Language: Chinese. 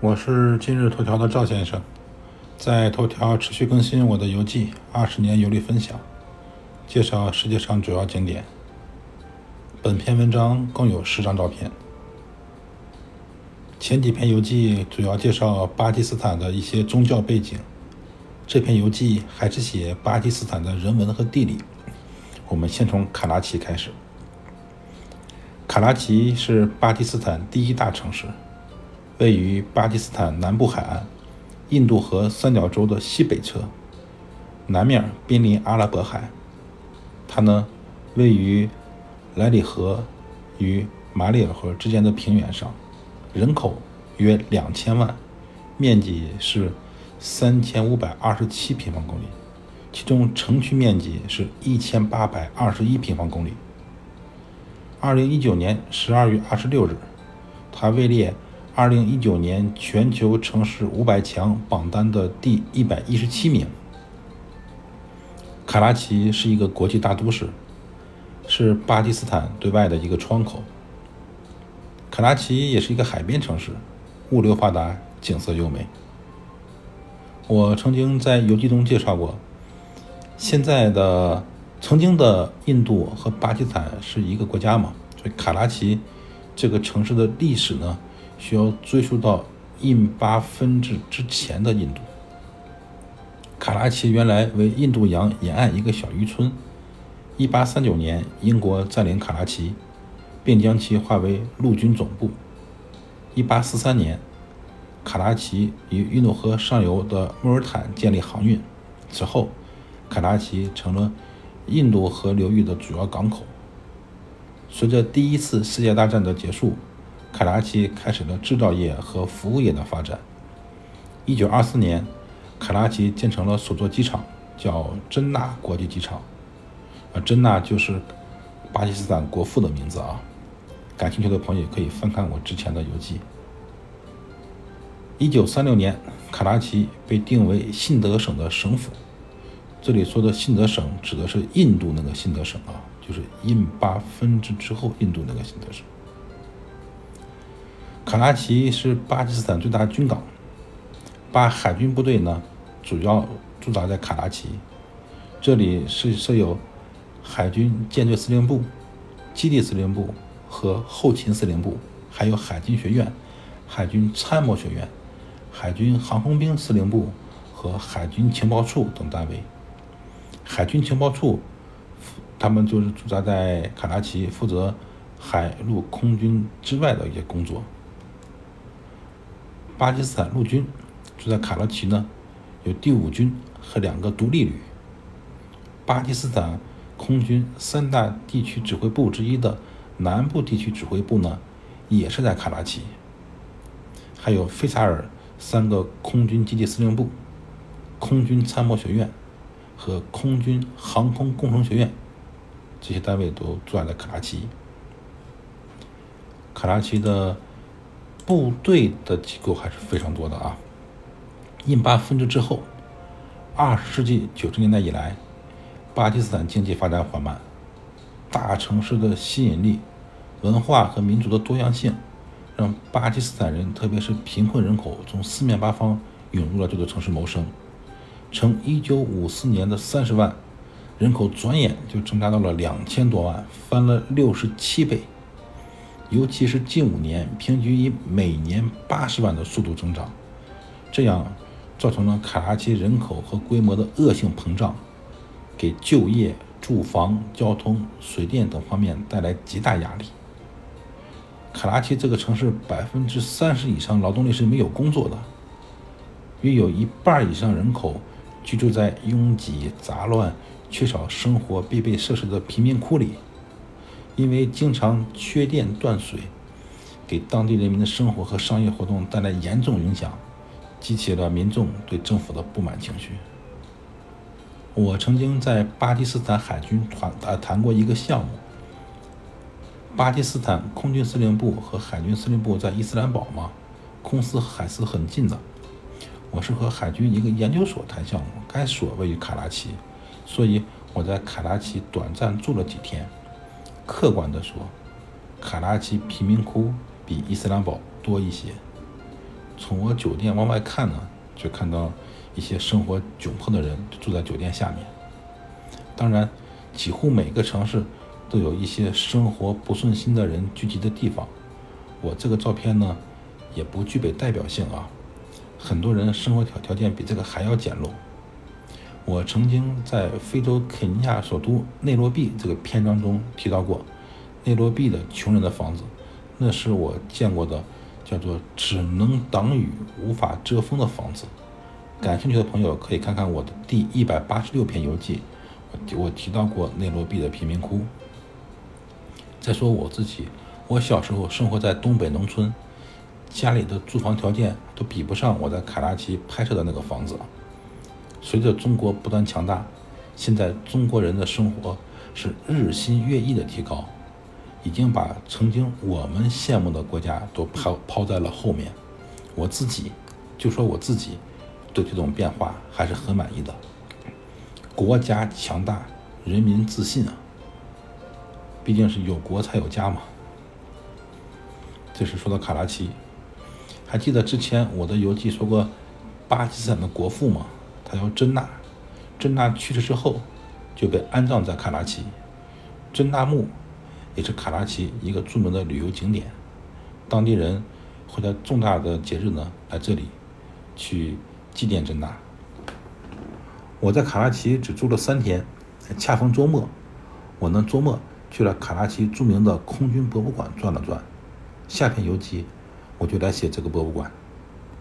我是今日头条的赵先生，在头条持续更新我的游记，二十年游历分享，介绍世界上主要景点。本篇文章共有十张照片。前几篇游记主要介绍巴基斯坦的一些宗教背景，这篇游记还是写巴基斯坦的人文和地理。我们先从卡拉奇开始。卡拉奇是巴基斯坦第一大城市。位于巴基斯坦南部海岸，印度河三角洲的西北侧，南面濒临阿拉伯海。它呢，位于莱里河与马里尔河之间的平原上，人口约两千万，面积是三千五百二十七平方公里，其中城区面积是一千八百二十一平方公里。二零一九年十二月二十六日，它位列。二零一九年全球城市五百强榜单的第一百一十七名。卡拉奇是一个国际大都市，是巴基斯坦对外的一个窗口。卡拉奇也是一个海边城市，物流发达，景色优美。我曾经在游记中介绍过，现在的曾经的印度和巴基斯坦是一个国家嘛，所以卡拉奇这个城市的历史呢？需要追溯到印巴分治之前的印度。卡拉奇原来为印度洋沿岸一个小渔村。1839年，英国占领卡拉奇，并将其划为陆军总部。1843年，卡拉奇与运动河上游的穆尔坦建立航运。此后，卡拉奇成了印度河流域的主要港口。随着第一次世界大战的结束。卡拉奇开始了制造业和服务业的发展。一九二四年，卡拉奇建成了首座机场，叫真纳国际机场。啊，真纳就是巴基斯坦国父的名字啊。感兴趣的朋友可以翻看我之前的游记。一九三六年，卡拉奇被定为信德省的省府。这里说的信德省指的是印度那个信德省啊，就是印巴分治之后印度那个信德省。卡拉奇是巴基斯坦最大军港，巴海军部队呢主要驻扎在卡拉奇，这里是设有海军舰队司令部、基地司令部和后勤司令部，还有海军学院、海军参谋学院、海军航空兵司令部和海军情报处等单位。海军情报处，他们就是驻扎在卡拉奇，负责海陆空军之外的一些工作。巴基斯坦陆军住在卡拉奇呢，有第五军和两个独立旅。巴基斯坦空军三大地区指挥部之一的南部地区指挥部呢，也是在卡拉奇。还有费萨尔三个空军基地司令部、空军参谋学院和空军航空工程学院，这些单位都住在卡拉奇。卡拉奇的。部队的机构还是非常多的啊。印巴分治之后，二十世纪九十年代以来，巴基斯坦经济发展缓慢，大城市的吸引力、文化和民族的多样性，让巴基斯坦人，特别是贫困人口，从四面八方涌入了这座城市谋生。从一九五四年的三十万人口，转眼就增加到了两千多万，翻了六十七倍。尤其是近五年，平均以每年八十万的速度增长，这样造成了卡拉奇人口和规模的恶性膨胀，给就业、住房、交通、水电等方面带来极大压力。卡拉奇这个城市百分之三十以上劳动力是没有工作的，约有一半以上人口居住在拥挤、杂乱、缺少生活必备设施的贫民窟里。因为经常缺电断水，给当地人民的生活和商业活动带来严重影响，激起了民众对政府的不满情绪。我曾经在巴基斯坦海军团呃谈过一个项目。巴基斯坦空军司令部和海军司令部在伊斯兰堡嘛，空司海司很近的。我是和海军一个研究所谈项目，该所位于卡拉奇，所以我在卡拉奇短暂住了几天。客观地说，卡拉奇贫民窟比伊斯兰堡多一些。从我酒店往外看呢，就看到一些生活窘迫的人住在酒店下面。当然，几乎每个城市都有一些生活不顺心的人聚集的地方。我这个照片呢，也不具备代表性啊。很多人生活条条件比这个还要简陋。我曾经在非洲肯尼亚首都内罗毕这个篇章中提到过，内罗毕的穷人的房子，那是我见过的叫做只能挡雨无法遮风的房子。感兴趣的朋友可以看看我的第一百八十六篇游记，我我提到过内罗毕的贫民窟。再说我自己，我小时候生活在东北农村。家里的住房条件都比不上我在卡拉奇拍摄的那个房子。随着中国不断强大，现在中国人的生活是日新月异的提高，已经把曾经我们羡慕的国家都抛抛在了后面。我自己就说我自己对这种变化还是很满意的。国家强大，人民自信啊！毕竟是有国才有家嘛。这是说到卡拉奇。还记得之前我的游记说过，巴基斯坦的国父吗？他叫真纳。真纳去世之后，就被安葬在卡拉奇。真纳墓也是卡拉奇一个著名的旅游景点，当地人会在重大的节日呢来这里去祭奠真纳。我在卡拉奇只住了三天，恰逢周末，我呢周末去了卡拉奇著名的空军博物馆转了转。下篇游记。我就来写这个博物馆。